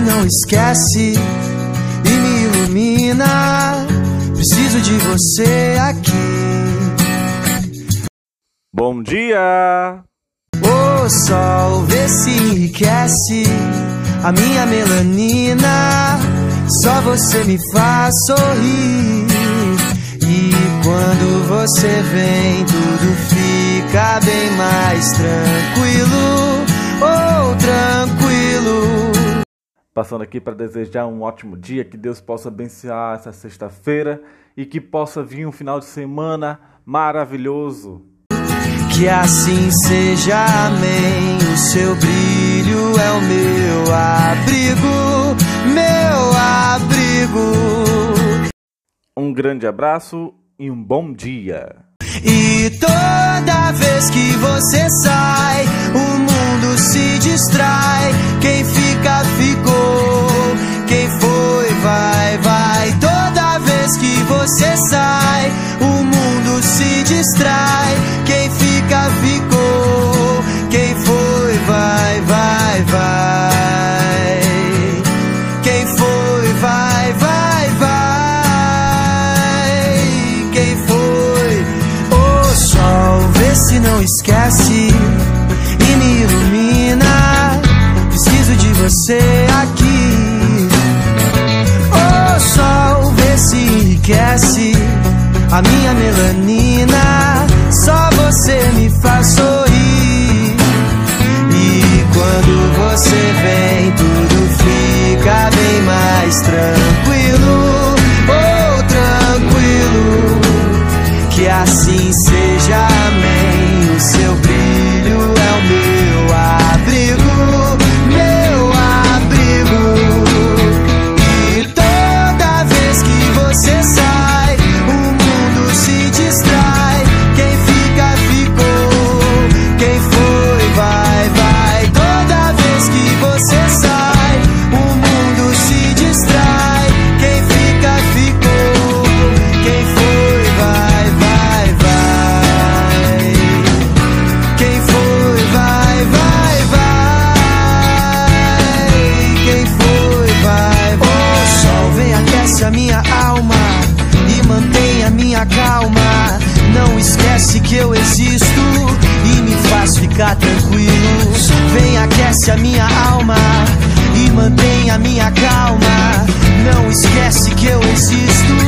não esquece e me ilumina. Preciso de você aqui. Bom dia! O sol vê se enriquece a minha melanina. Só você me faz sorrir. E quando você vem, tudo fica bem mais tranquilo. Oh, tranquilo. Passando aqui para desejar um ótimo dia, que Deus possa abençoar essa sexta-feira e que possa vir um final de semana maravilhoso. Que assim seja, amém. O seu brilho é o meu abrigo, meu abrigo. Um grande abraço e um bom dia. E toda vez que você sai, o mundo se distrai. Você aqui. O sol vê se enriquece a minha melanina. Só você me faz sorrir. A minha alma e mantém a minha calma. Não esquece que eu existo e me faz ficar tranquilo. Vem, aquece a minha alma e mantém a minha calma. Não esquece que eu existo